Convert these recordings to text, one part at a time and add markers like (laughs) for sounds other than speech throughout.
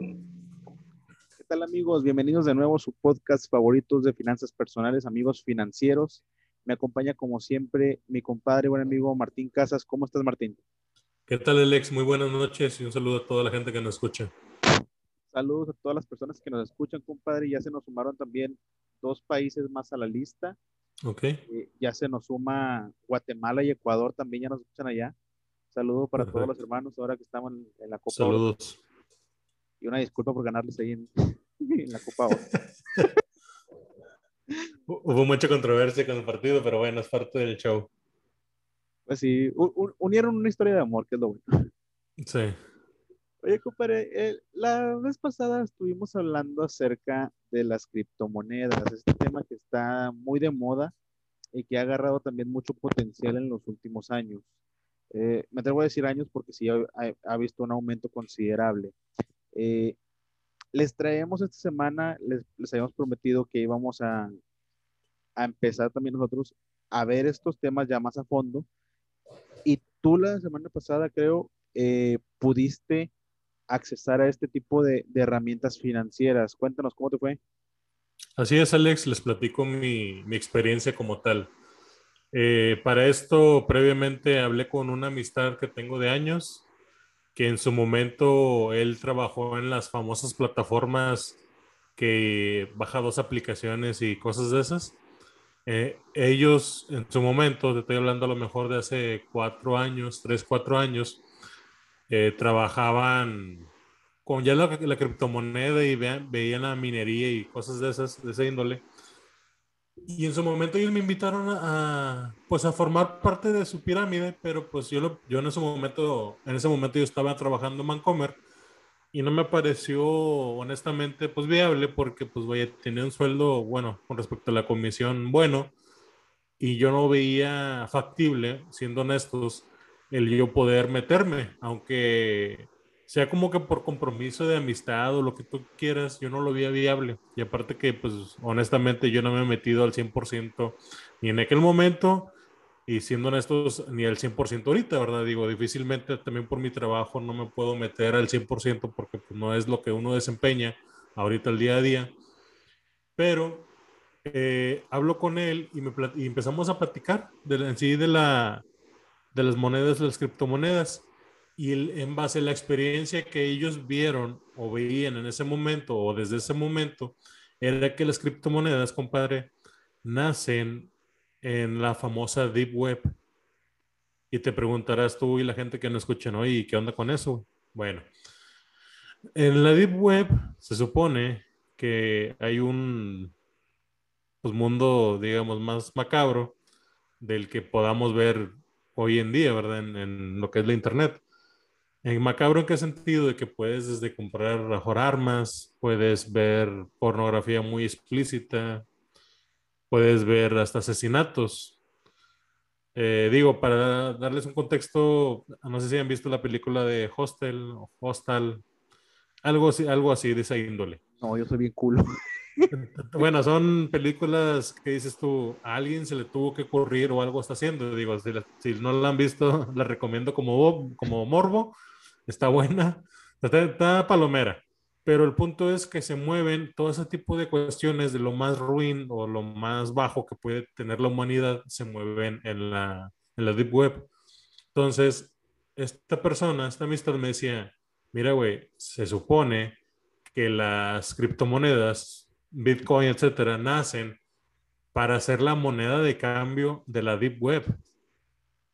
¿Qué tal amigos? Bienvenidos de nuevo a su podcast favoritos de finanzas personales, amigos financieros. Me acompaña como siempre mi compadre, buen amigo Martín Casas. ¿Cómo estás, Martín? ¿Qué tal, Alex? Muy buenas noches y un saludo a toda la gente que nos escucha. Saludos a todas las personas que nos escuchan, compadre. Ya se nos sumaron también dos países más a la lista. Ok. Eh, ya se nos suma Guatemala y Ecuador también, ya nos escuchan allá. Saludos para todos los hermanos ahora que estamos en, la Copa. Saludos. Y una disculpa por ganarles ahí en, (laughs) la Copa (laughs) Hubo mucha controversia con el partido, pero bueno, es parte del show. Pues sí, unieron una historia de amor, que es lo bueno. Sí. Oye, compadre, eh, la vez pasada estuvimos hablando acerca de las criptomonedas, este tema que está muy de moda y que ha agarrado también mucho potencial en los últimos años. Eh, me atrevo a decir años porque sí ha, visto un aumento considerable. Eh, les traemos esta semana, les, habíamos prometido que íbamos a, a empezar también nosotros a ver estos temas ya más a fondo. Y tú la semana pasada, creo, pudiste accesar a este tipo de, herramientas financieras. Cuéntanos cómo te fue. Así es, Alex, les platico mi, experiencia como tal. Eh, para esto, previamente hablé con una amistad que tengo de años, que en su momento él trabajó en las famosas plataformas que baja dos aplicaciones y cosas de esas. Eh, ellos en su momento, te estoy hablando a lo mejor de hace cuatro años, tres, cuatro años, eh, trabajaban con ya la, criptomoneda y veían, la minería y cosas de esas, de esa índole. Y en su momento ellos me invitaron a, pues a formar parte de su pirámide, pero pues yo, yo en ese momento, en ese momento yo estaba trabajando en Mancomer y no me pareció honestamente pues viable porque pues vaya, tenía un sueldo bueno con respecto a la comisión bueno y yo no veía factible, siendo honestos, el yo poder meterme, aunque sea como que por compromiso de amistad o lo que tú quieras, yo no lo veía viable. Y aparte que, pues, honestamente, yo no me he metido al 100% ni en aquel momento, y siendo honestos, ni al 100% ahorita, ¿verdad? Digo, difícilmente también por mi trabajo no me puedo meter al 100% porque pues, no es lo que uno desempeña ahorita el día a día. Pero eh, hablo con él y, me y empezamos a platicar de, en sí de la, de las monedas, de las criptomonedas. Y en base a la experiencia que ellos vieron o veían en ese momento o desde ese momento, era que las criptomonedas, compadre, nacen en la famosa Deep Web. Y te preguntarás tú y la gente que no escucha, ¿no? ¿Y qué onda con eso? Bueno, en la Deep Web se supone que hay un pues, mundo, digamos, más macabro del que podamos ver hoy en día, ¿verdad? En, lo que es la Internet. En macabro, ¿en qué sentido? De que puedes desde comprar mejor armas, puedes ver pornografía muy explícita, puedes ver hasta asesinatos. Eh, digo, para darles un contexto, no sé si han visto la película de Hostel o Hostal, algo algo así de esa índole. No, yo soy bien culo. (laughs) (laughs) Bueno, son películas que dices tú, a alguien se le tuvo que ocurrir o algo está haciendo. Digo, si, no la han visto, (laughs) la recomiendo como, como morbo. Está buena, (laughs) está, palomera. Pero el punto es que se mueven todo ese tipo de cuestiones de lo más ruin o lo más bajo que puede tener la humanidad, se mueven en la, en la Deep Web. Entonces, esta persona, esta amistad me decía, mira, güey, se supone que las criptomonedas Bitcoin, etcétera, nacen para ser la moneda de cambio de la Deep Web.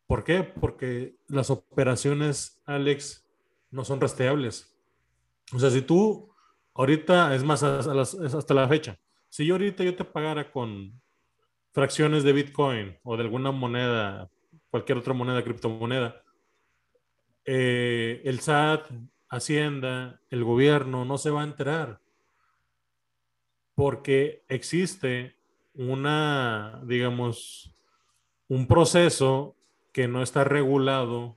¿Por qué? Porque las operaciones, Alex, no son rastreables. O sea, si tú ahorita, es más, hasta la fecha, si yo ahorita yo te pagara con fracciones de Bitcoin o de alguna moneda, cualquier otra moneda, criptomoneda, eh, el SAT, Hacienda, el gobierno no se va a enterar porque existe una, digamos, un proceso que no está regulado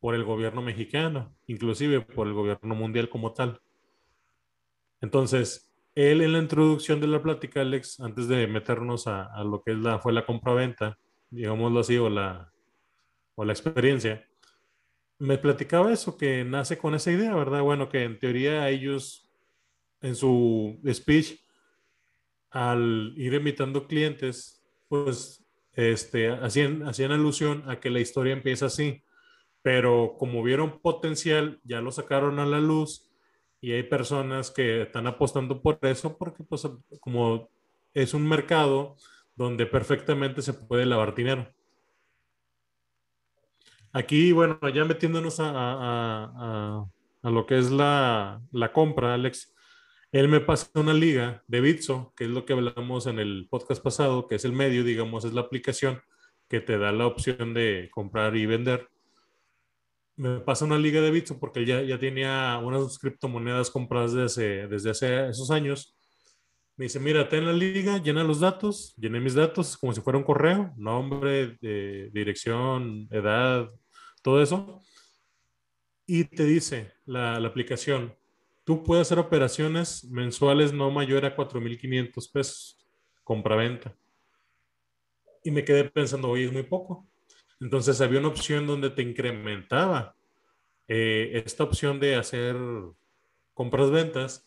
por el gobierno mexicano, inclusive por el gobierno mundial como tal. Entonces, él en la introducción de la plática, Alex, antes de meternos a, lo que es la, fue la compra-venta, digámoslo así, o la, o la experiencia, me platicaba eso, que nace con esa idea, ¿verdad? Bueno, que en teoría ellos, en su speech, al ir invitando clientes, pues este, hacían, hacían alusión a que la historia empieza así, pero como vieron potencial, ya lo sacaron a la luz y hay personas que están apostando por eso porque pues como es un mercado donde perfectamente se puede lavar dinero. Aquí, bueno, ya metiéndonos a, lo que es la, la, compra, Alex, él me pasa una liga de Bitso, que es lo que hablamos en el podcast pasado, que es el medio, digamos, es la aplicación que te da la opción de comprar y vender. Me pasa una liga de Bitso porque ya, ya tenía unas criptomonedas compradas desde, desde hace esos años. Me dice, mira, ten la liga, llena los datos, llené mis datos como si fuera un correo, nombre, dirección, edad, todo eso. Y te dice la aplicación, tú puedes hacer operaciones mensuales no mayor a 4.500 pesos, compra-venta. Y me quedé pensando, oye, es muy poco. Entonces había una opción donde te incrementaba eh, esta opción de hacer compras-ventas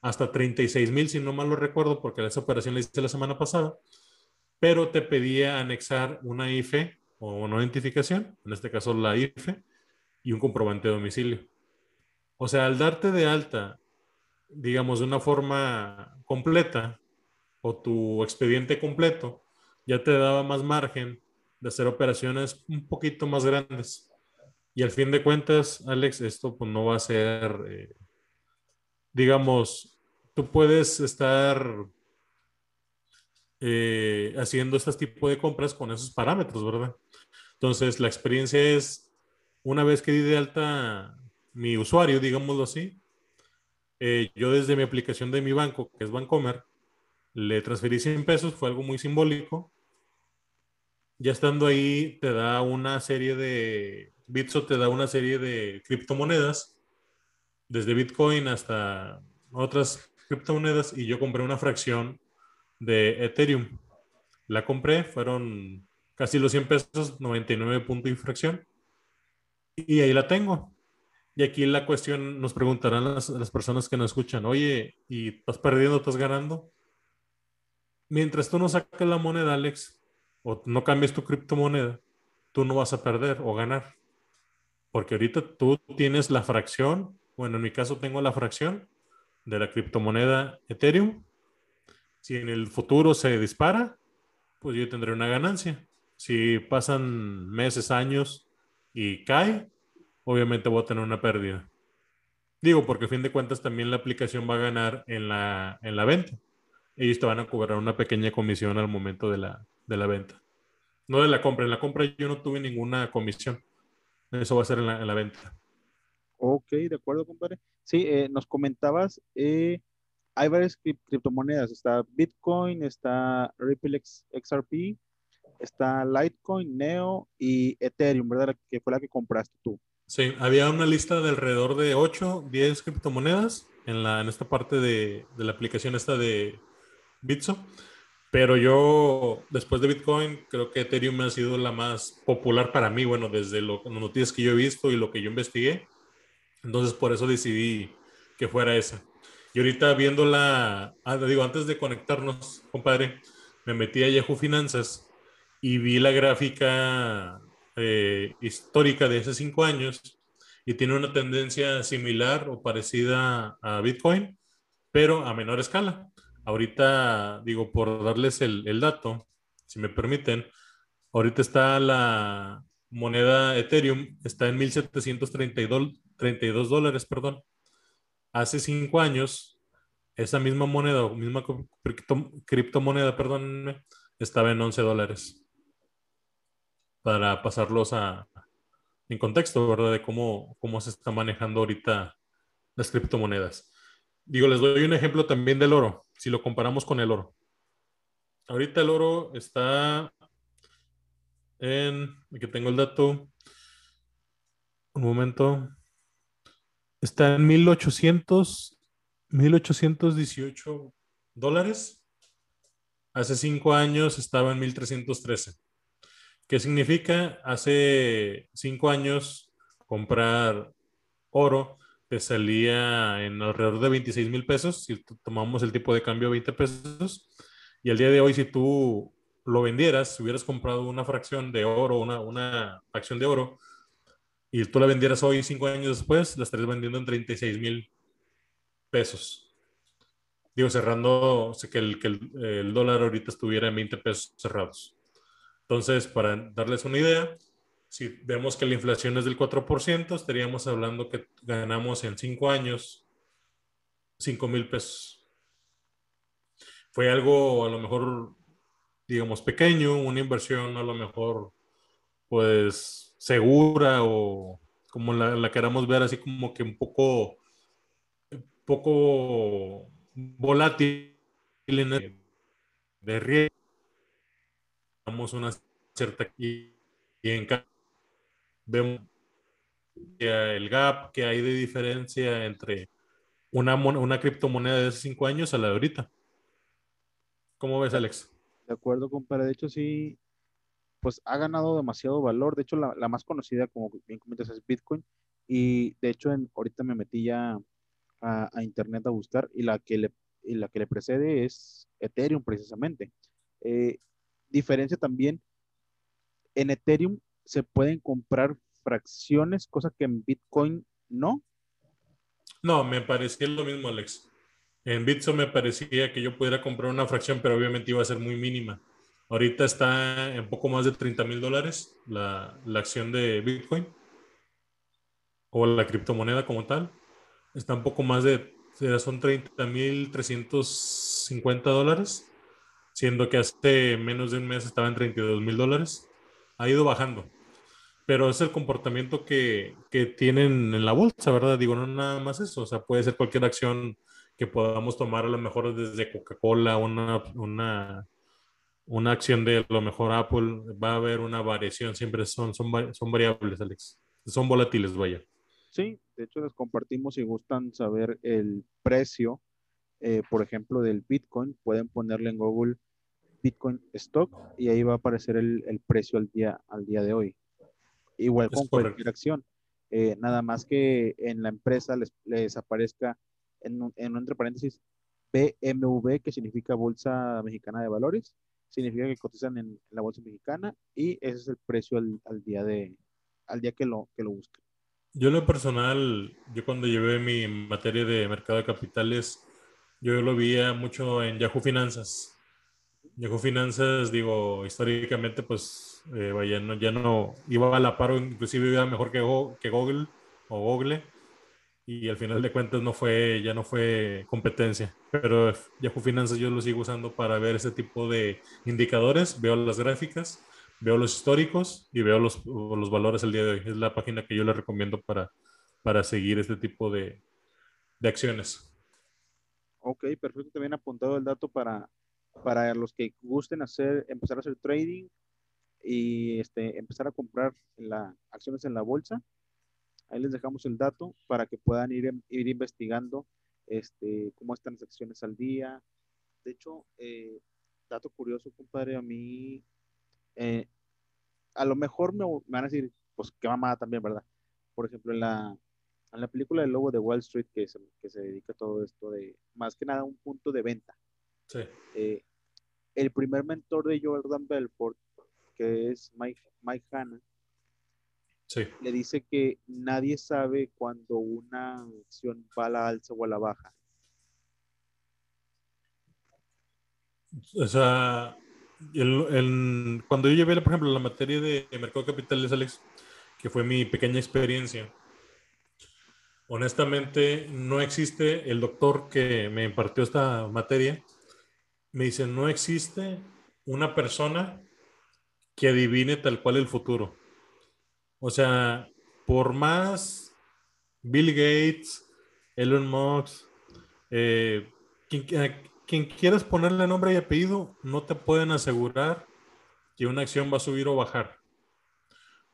hasta 36 mil, si no mal lo recuerdo, porque esa operación la hice la semana pasada, pero te pedía anexar una IFE o una identificación, en este caso la IFE, y un comprobante de domicilio. O sea, al darte de alta, digamos, de una forma completa, o tu expediente completo, ya te daba más margen de hacer operaciones un poquito más grandes. Y al fin de cuentas, Alex, esto pues, no va a ser, eh, digamos, tú puedes estar eh, haciendo este tipo de compras con esos parámetros, ¿verdad? Entonces, la experiencia es, una vez que di de alta mi usuario, digámoslo así, eh, yo desde mi aplicación de mi banco, que es Bancomer, le transferí 100 pesos, fue algo muy simbólico. Ya estando ahí, te da una serie de, Bitso te da una serie de criptomonedas, desde Bitcoin hasta otras criptomonedas, y yo compré una fracción de Ethereum. La compré, fueron casi los 100 pesos, 99 punto infracción. Y ahí la tengo. Y aquí la cuestión, nos preguntarán las, las, personas que nos escuchan, oye, ¿y estás perdiendo, estás ganando? Mientras tú no saques la moneda, Alex, o no cambies tu criptomoneda, tú no vas a perder o ganar. Porque ahorita tú tienes la fracción, bueno, en mi caso tengo la fracción de la criptomoneda Ethereum. Si en el futuro se dispara, pues yo tendré una ganancia. Si pasan meses, años y cae, obviamente voy a tener una pérdida. Digo, porque a fin de cuentas también la aplicación va a ganar en la, en la venta. Ellos te van a cobrar una pequeña comisión al momento de la, de la venta. No de la compra. En la compra yo no tuve ninguna comisión. Eso va a ser en la, en la venta. Ok, de acuerdo, compadre. Sí, eh, nos comentabas, eh, hay varias criptomonedas. Está Bitcoin, está Ripple XRP, está Litecoin, Neo y Ethereum, ¿verdad? Que fue la que compraste tú. Sí, había una lista de alrededor de 8, 10 criptomonedas en, la, en esta parte de, de la aplicación esta de Bitso. Pero yo, después de Bitcoin, creo que Ethereum ha sido la más popular para mí, bueno, desde lo, las noticias que yo he visto y lo que yo investigué. Entonces, por eso decidí que fuera esa. Y ahorita viéndola, ah, digo, antes de conectarnos, compadre, me metí a Yahoo Finanzas y vi la gráfica eh, histórica de hace cinco años y tiene una tendencia similar o parecida a Bitcoin, pero a menor escala. Ahorita, digo, por darles el, dato, si me permiten, ahorita está la moneda Ethereum, está en 1732 dólares, perdón. Hace cinco años, esa misma moneda, misma criptomoneda, perdón, estaba en 11 dólares para pasarlos a, en contexto, ¿verdad? De cómo, cómo se está manejando ahorita las criptomonedas. Digo, les doy un ejemplo también del oro, si lo comparamos con el oro. Ahorita el oro está en, aquí tengo el dato, un momento, está en 1800, 1818 dólares. Hace cinco años estaba en 1313. ¿Qué significa? Hace cinco años comprar oro, te salía en alrededor de 26 mil pesos si tomamos el tipo de cambio 20 pesos. Y al día de hoy, si tú lo vendieras, si hubieras comprado una fracción de oro, una, una acción de oro, y tú la vendieras hoy, cinco años después, la estarías vendiendo en 36 mil pesos. Digo, cerrando, sé que, el, que el, dólar ahorita estuviera en 20 pesos cerrados. Entonces, para darles una idea, si vemos que la inflación es del 4%, estaríamos hablando que ganamos en cinco años 5 mil pesos. Fue algo a lo mejor digamos, pequeño, una inversión a lo mejor, pues, segura o como la, queramos ver así como que un poco, poco volátil de riesgo. Damos una cierta y, en vemos el gap que hay de diferencia entre una, una criptomoneda de hace cinco años a la de ahorita. ¿Cómo ves, Alex? De acuerdo, compadre. De hecho, sí, pues ha ganado demasiado valor. De hecho, la, más conocida, como bien comentas, es Bitcoin. Y de hecho, en, ahorita me metí ya a, internet a buscar y la que le, la que le precede es Ethereum, precisamente. Eh, diferencia también, en Ethereum se pueden comprar fracciones, cosa que en Bitcoin no. No, me parecía lo mismo, Alex. En Bitso me parecía que yo pudiera comprar una fracción, pero obviamente iba a ser muy mínima. Ahorita está en poco más de 30 mil dólares la, la, acción de Bitcoin o la criptomoneda como tal. Está un poco más de, son 30 mil 350 dólares, siendo que hace menos de un mes estaba en 32 mil dólares. Ha ido bajando, pero es el comportamiento que, que tienen en la bolsa, ¿verdad? Digo, no nada más eso, o sea, puede ser cualquier acción que podamos tomar a lo mejor desde Coca-Cola, una, una, una acción de lo mejor Apple, va a haber una variación, siempre son, son, son variables, Alex. Son volátiles, vaya. Sí, de hecho les compartimos si gustan saber el precio, eh, por ejemplo, del Bitcoin, pueden ponerle en Google Bitcoin Stock y ahí va a aparecer el, el precio al día, al día de hoy. Igual con cualquier acción. Eh, nada más que en la empresa les, les aparezca en, en entre paréntesis, BMV, que significa Bolsa Mexicana de Valores, significa que cotizan en, la Bolsa Mexicana y ese es el precio al, al, día, de, al día que lo, que lo busquen. Yo en lo personal, yo cuando llevé mi materia de mercado de capitales, yo lo veía mucho en Yahoo Finanzas. Yahoo Finanzas, digo, históricamente, pues, eh, no, ya no iba a la paro, inclusive iba mejor que, que Google o Google y al final de cuentas no fue, ya no fue competencia. Pero Yahoo Finanzas yo lo sigo usando para ver ese tipo de indicadores, veo las gráficas, veo los históricos y veo los, los valores el día de hoy. Es la página que yo le recomiendo para, para seguir este tipo de, de acciones. Ok, perfecto. También apuntado el dato para, para los que gusten hacer, empezar a hacer trading y este, empezar a comprar la, acciones en la bolsa Ahí les dejamos el dato para que puedan ir, ir investigando este, cómo están las acciones al día. De hecho, eh, dato curioso, compadre, a mí, eh, a lo mejor me, van a decir, pues qué mamada también, ¿verdad? Por ejemplo, en la, en la película del lobo de Wall Street, que, es, que se dedica a todo esto de, más que nada, un punto de venta. Sí. Eh, el primer mentor de Jordan Belfort, que es Mike, Mike Hanna, le dice que nadie sabe cuando una acción va a la alza o a la baja. O sea, cuando yo llevé, por ejemplo, la materia de, mercado de capitales, Alex, que fue mi pequeña experiencia, honestamente no existe el doctor que me impartió esta materia, me dice, no existe una persona que adivine tal cual el futuro. O sea, por más Bill Gates, Elon Musk, eh, quien, quieras ponerle nombre y apellido, no te pueden asegurar que una acción va a subir o bajar.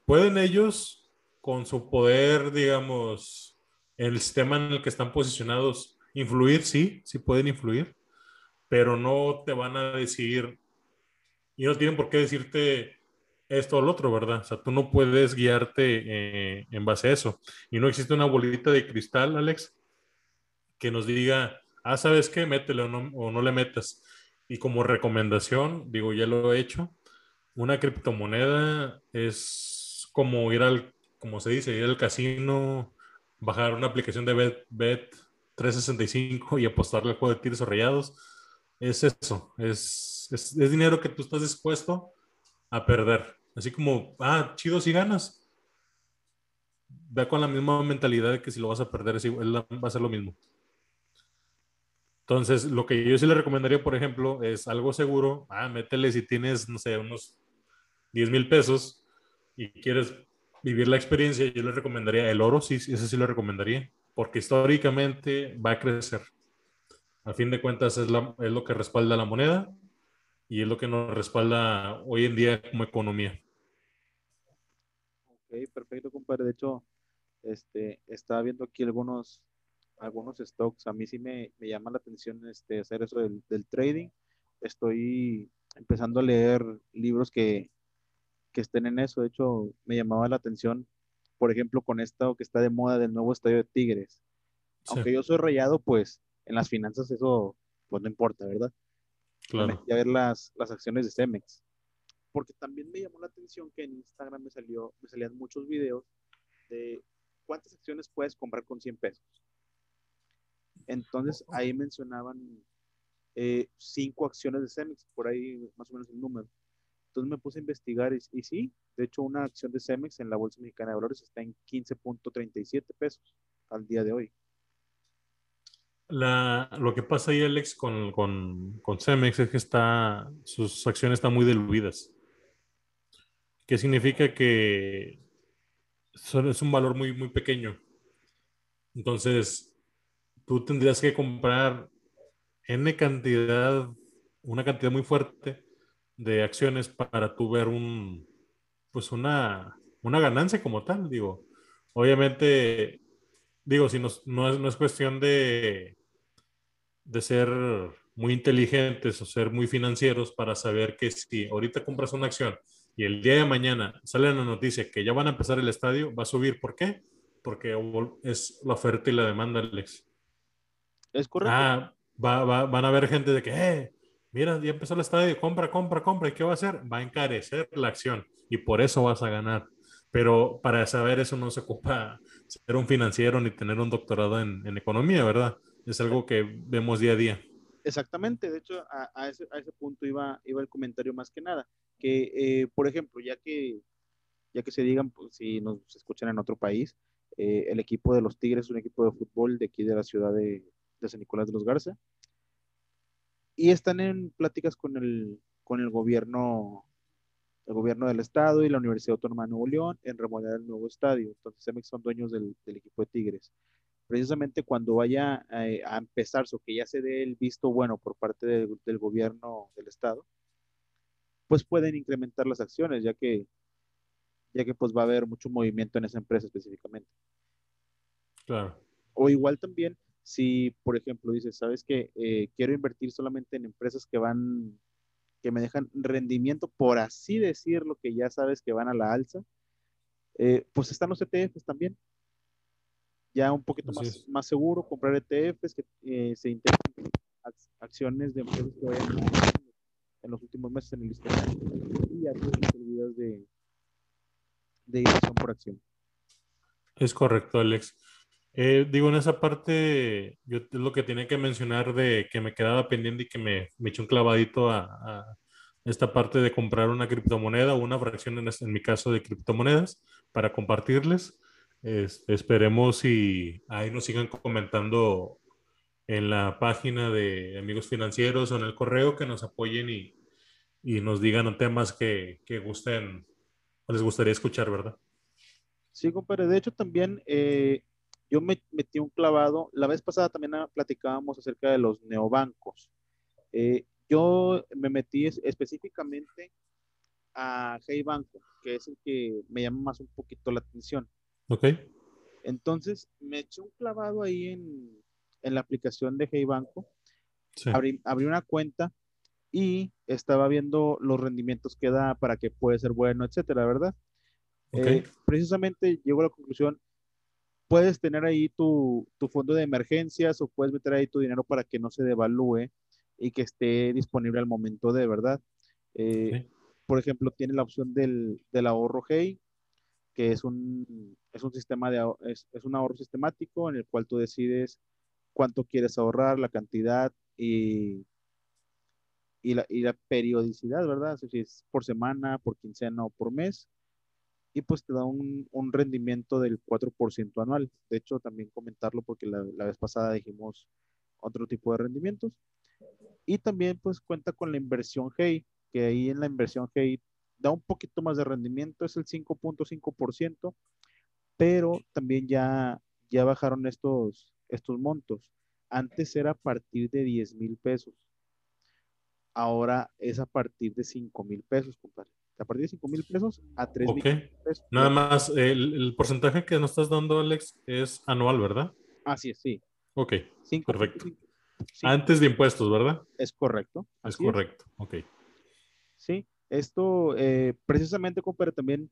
Pueden ellos, con su poder, digamos, el sistema en el que están posicionados, influir, sí, sí pueden influir, pero no te van a decir, y no tienen por qué decirte esto o lo otro, ¿verdad? O sea, tú no puedes guiarte eh, en base a eso. Y no existe una bolita de cristal, Alex, que nos diga, ah, ¿sabes qué? Métele o no, le metas. Y como recomendación, digo, ya lo he hecho, una criptomoneda es como ir al, como se dice, ir al casino, bajar una aplicación de Bet, Bet 365 y apostarle al juego de tiros o rayados. Es eso, es, es, dinero que tú estás dispuesto a perder. Así como, ah, chido si ganas. Ve con la misma mentalidad de que si lo vas a perder, es igual, va a ser lo mismo. Entonces, lo que yo sí le recomendaría, por ejemplo, es algo seguro. Ah, métele si tienes, no sé, unos 10 mil pesos y quieres vivir la experiencia, yo le recomendaría el oro, sí, ese sí lo recomendaría, porque históricamente va a crecer. A fin de cuentas es, es lo que respalda la moneda y es lo que nos respalda hoy en día como economía. Ok, perfecto, compadre. De hecho, este, estaba viendo aquí algunos, algunos stocks. A mí sí me, me llama la atención este, hacer eso del, del, trading. Estoy empezando a leer libros que, que estén en eso. De hecho, me llamaba la atención, por ejemplo, con esto que está de moda del nuevo estadio de Tigres. Sí. Aunque yo soy rayado, pues en las finanzas eso pues no importa, ¿verdad? Claro. Y a ver las, las acciones de Cemex. Porque también me llamó la atención que en Instagram me, salió, me salían muchos videos de cuántas acciones puedes comprar con 100 pesos. Entonces ahí mencionaban eh, cinco acciones de Cemex, por ahí más o menos el número. Entonces me puse a investigar y, y, sí, de hecho una acción de Cemex en la Bolsa Mexicana de Valores está en 15.37 pesos al día de hoy. La, lo que pasa ahí, Alex, con, con, con, Cemex es que está, sus acciones están muy diluidas. ¿Qué significa que es un valor muy, muy pequeño? Entonces, tú tendrías que comprar N cantidad, una cantidad muy fuerte de acciones para tú ver un, pues una, una ganancia como tal, digo. Obviamente, digo, si no, no, es, no es cuestión de, de ser muy inteligentes o ser muy financieros para saber que si ahorita compras una acción y el día de mañana sale la noticia que ya van a empezar el estadio, va a subir. ¿Por qué? Porque es la oferta y la demanda, Alex. Es correcto. Ah, va, va, van a haber gente de que, eh, mira, ya empezó el estadio, compra, compra, compra. ¿Y qué va a hacer? Va a encarecer la acción y por eso vas a ganar. Pero para saber eso no se ocupa ser un financiero ni tener un doctorado en, economía, ¿verdad? Es algo que vemos día a día. Exactamente, de hecho, a, ese, punto iba, iba el comentario más que nada, que, eh, por ejemplo, ya que, ya que se digan, pues, si nos escuchan en otro país, eh, el equipo de los Tigres es un equipo de fútbol de aquí de la ciudad de, de San Nicolás de los Garza, y están en pláticas con el, con el gobierno el gobierno del estado y la Universidad Autónoma de Nuevo León en remodelar el nuevo estadio. Entonces, CEMEX son dueños del, del equipo de Tigres precisamente cuando vaya a, a empezarse o que ya se dé el visto bueno por parte de, del gobierno del estado, pues pueden incrementar las acciones, ya que, ya que pues va a haber mucho movimiento en esa empresa específicamente. Claro. O igual también, si por ejemplo dices, sabes que eh, quiero invertir solamente en empresas que van, que me dejan rendimiento, por así decirlo, que ya sabes que van a la alza, eh, pues están los ETFs también ya un poquito más, más, seguro, comprar ETFs que eh, se integren acciones de empresas que vayan en los últimos meses en el listado y ya tienes de, de inversión por acción. Es correcto, Alex. Eh, digo, en esa parte, yo lo que tenía que mencionar de que me quedaba pendiente y que me, me echó un clavadito a, a, esta parte de comprar una criptomoneda o una fracción, en, en mi caso, de criptomonedas para compartirles. Es, esperemos y ahí nos sigan comentando en la página de Amigos Financieros o en el correo que nos apoyen y, y nos digan temas que, que, gusten o les gustaría escuchar, ¿verdad? Sí, compadre. De hecho, también eh, yo me metí un clavado. La vez pasada también platicábamos acerca de los neobancos. Eh, yo me metí específicamente a Hey Banco, que es el que me llama más un poquito la atención. Ok. Entonces me eché un clavado ahí en, en la aplicación de Hey Banco. Sí. Abrí, abrí, una cuenta y estaba viendo los rendimientos que da para que puede ser bueno, etcétera, ¿verdad? Eh, precisamente llego a la conclusión, puedes tener ahí tu, fondo de emergencias o puedes meter ahí tu dinero para que no se devalúe y que esté disponible al momento de verdad. Eh, por ejemplo, tiene la opción del, ahorro Hey, que es un, es un sistema de es, es, un ahorro sistemático en el cual tú decides cuánto quieres ahorrar, la cantidad y, y, la, y la periodicidad, ¿verdad? Si es por semana, por quincena o por mes. Y pues te da un, un rendimiento del 4% anual. De hecho, también comentarlo porque la, la vez pasada dijimos otro tipo de rendimientos. Y también pues cuenta con la inversión Hey, que ahí en la inversión Hey da un poquito más de rendimiento, es el 5.5%, pero también ya, ya bajaron estos, estos montos. Antes era a partir de 10 mil pesos. Ahora es a partir de 5 mil pesos, compadre. A partir de 5 mil pesos a 3 mil pesos. Nada más, el, porcentaje que nos estás dando, Alex, es anual, ¿verdad? Así es, sí. Ok, perfecto. Antes de impuestos, ¿verdad? Es correcto. Es correcto, ok. Sí, esto eh, precisamente, compadre, también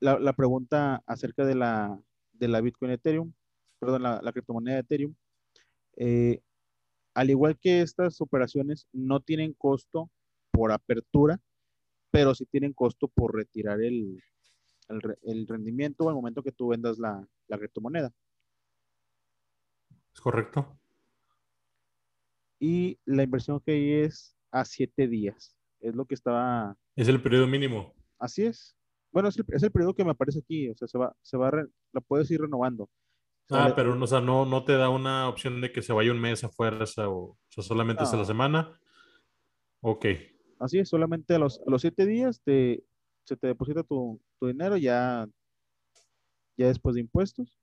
la, pregunta acerca de la, de la Bitcoin Ethereum, perdón, la, la criptomoneda Ethereum. Eh, al igual que estas operaciones, no tienen costo por apertura, pero sí tienen costo por retirar el, el, rendimiento al momento que tú vendas la, la criptomoneda. Es correcto. Y la inversión que es a siete días. Es lo que estaba. Es el periodo mínimo. Así es. Bueno, es el, periodo que me aparece aquí. O sea, se va, se va, la puedes ir renovando. Ah, pero o sea, no, no te da una opción de que se vaya un mes afuera, o, sea, solamente es a la semana. Ok. Así es, solamente a los, los siete días te, se te deposita tu, tu, dinero ya, ya después de impuestos.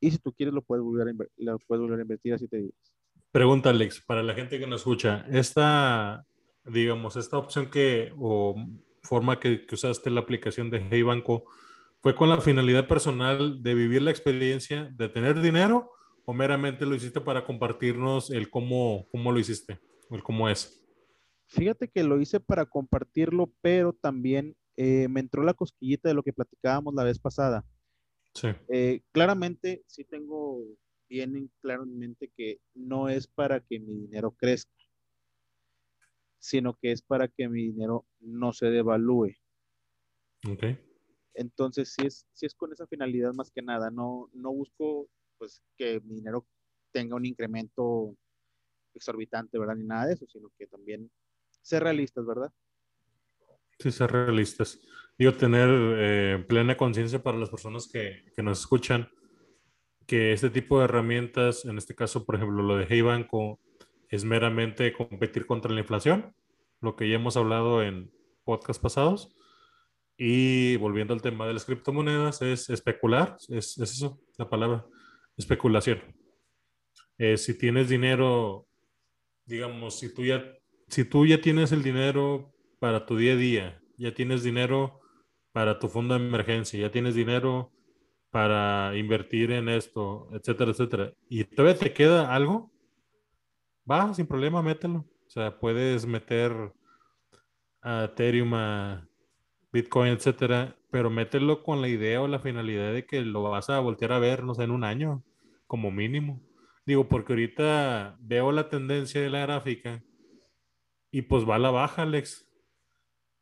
Y si tú quieres, lo puedes volver a, lo puedes volver a invertir a siete días. Pregunta, Alex, para la gente que nos escucha, esta, digamos, esta opción que, o forma que, que usaste la aplicación de Hey Banco, ¿Fue con la finalidad personal de vivir la experiencia de tener dinero o meramente lo hiciste para compartirnos el cómo, cómo lo hiciste, el cómo es? Fíjate que lo hice para compartirlo, pero también eh, me entró la cosquillita de lo que platicábamos la vez pasada. Sí. Eh, claramente sí tengo bien claro en mente que no es para que mi dinero crezca, sino que es para que mi dinero no se devalúe. Okay. Entonces, sí es, sí es con esa finalidad más que nada. No, no busco pues que mi dinero tenga un incremento exorbitante, ¿verdad? Ni nada de eso, sino que también ser realistas, ¿verdad? Sí, ser realistas. Digo, tener eh, plena conciencia para las personas que, que, nos escuchan que este tipo de herramientas, en este caso, por ejemplo, lo de Hey Banco, es meramente competir contra la inflación, lo que ya hemos hablado en podcast pasados y volviendo al tema de las criptomonedas, es especular, es, eso, la palabra, especulación. Eh, si tienes dinero, digamos, si tú, ya, si tú ya tienes el dinero para tu día a día, ya tienes dinero para tu fondo de emergencia, ya tienes dinero para invertir en esto, etcétera, etcétera, y todavía te queda algo, va, sin problema, mételo. O sea, puedes meter a Ethereum a Bitcoin, etcétera, pero mételo con la idea o la finalidad de que lo vas a voltear a ver, no sé, en un año, como mínimo. Digo, porque ahorita veo la tendencia de la gráfica y pues va a la baja, Alex.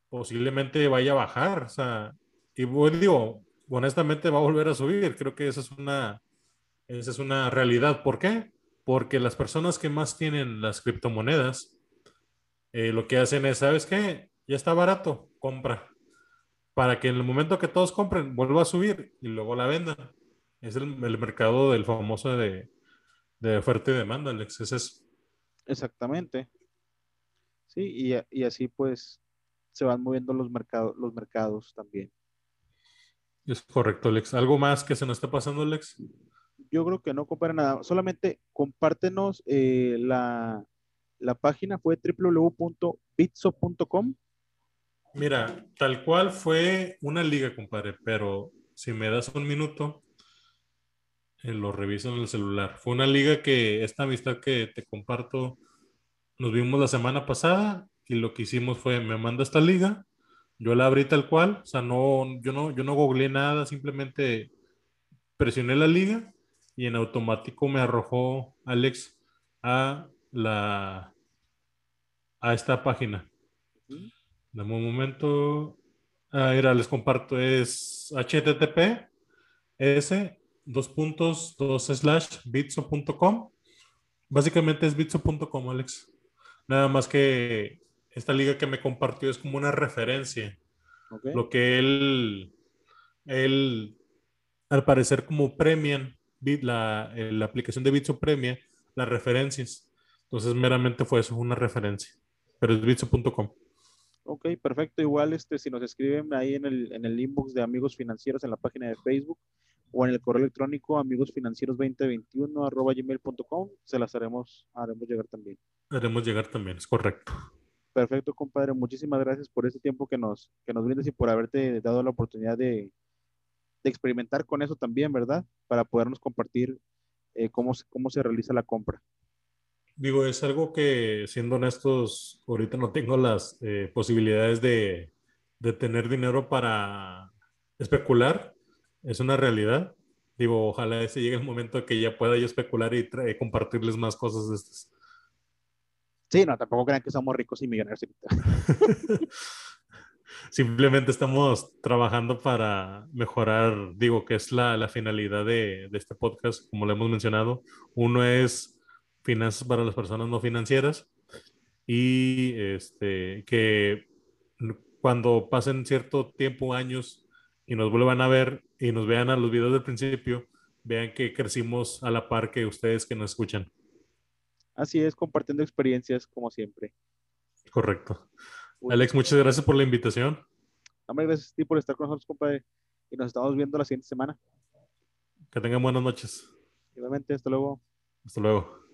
Posiblemente vaya a bajar, o sea, y digo, honestamente va a volver a subir. Creo que esa es una, esa es una realidad. ¿Por qué? Porque las personas que más tienen las criptomonedas, eh, lo que hacen es, ¿sabes qué? Ya está barato, compra para que en el momento que todos compren vuelva a subir y luego la vendan. Es el, mercado del famoso de, oferta y demanda, Alex. Es Exactamente. Sí, y, así pues se van moviendo los, mercados los mercados también. Es correcto, Alex. ¿Algo más que se nos está pasando, Alex? Yo creo que no compara nada. Solamente compártenos eh, la, la página fue www.bitso.com Mira, tal cual fue una liga, compadre, pero si me das un minuto, eh, lo reviso en el celular. Fue una liga que esta amistad que te comparto nos vimos la semana pasada y lo que hicimos fue, me manda esta liga, yo la abrí tal cual, o sea, no, yo no, yo no googleé nada, simplemente presioné la liga y en automático me arrojó Alex a la a esta página. Dame un momento. Ah, mira, les comparto. Es http s dos puntos dos slash bitso.com. Básicamente es bitso.com, Alex. Nada más que esta liga que me compartió es como una referencia. Lo que él, él, al parecer como premian, la, la aplicación de Bitso premia las referencias. Entonces meramente fue eso, una referencia. Pero es bitso.com. Ok, perfecto. Igual este, si nos escriben ahí en el, en el inbox de Amigos Financieros en la página de Facebook o en el correo electrónico amigosfinancieros2021 arroba gmail.com, se las haremos, haremos llegar también. Haremos llegar también, es correcto. Perfecto, compadre. Muchísimas gracias por este tiempo que nos, que nos brindas y por haberte dado la oportunidad de, de experimentar con eso también, ¿verdad? Para podernos compartir eh, cómo, cómo se realiza la compra. Digo, es algo que, siendo honestos, ahorita no tengo las eh, posibilidades de, de, tener dinero para especular. Es una realidad. Digo, ojalá ese llegue el momento que ya pueda yo especular y compartirles más cosas de estas. Sí, no, tampoco crean que somos ricos y millonarios. (laughs) Simplemente estamos trabajando para mejorar, digo, que es la, la finalidad de, de este podcast, como lo hemos mencionado. Uno es finanzas para las personas no financieras y este, que cuando pasen cierto tiempo, años, y nos vuelvan a ver y nos vean a los videos del principio, vean que crecimos a la par que ustedes que nos escuchan. Así es, compartiendo experiencias como siempre. Correcto. Alex, muchas gracias por la invitación. Hombre, gracias a ti por estar con nosotros, compadre. Y nos estamos viendo la siguiente semana. Que tengan buenas noches. Igualmente, hasta luego. Hasta luego.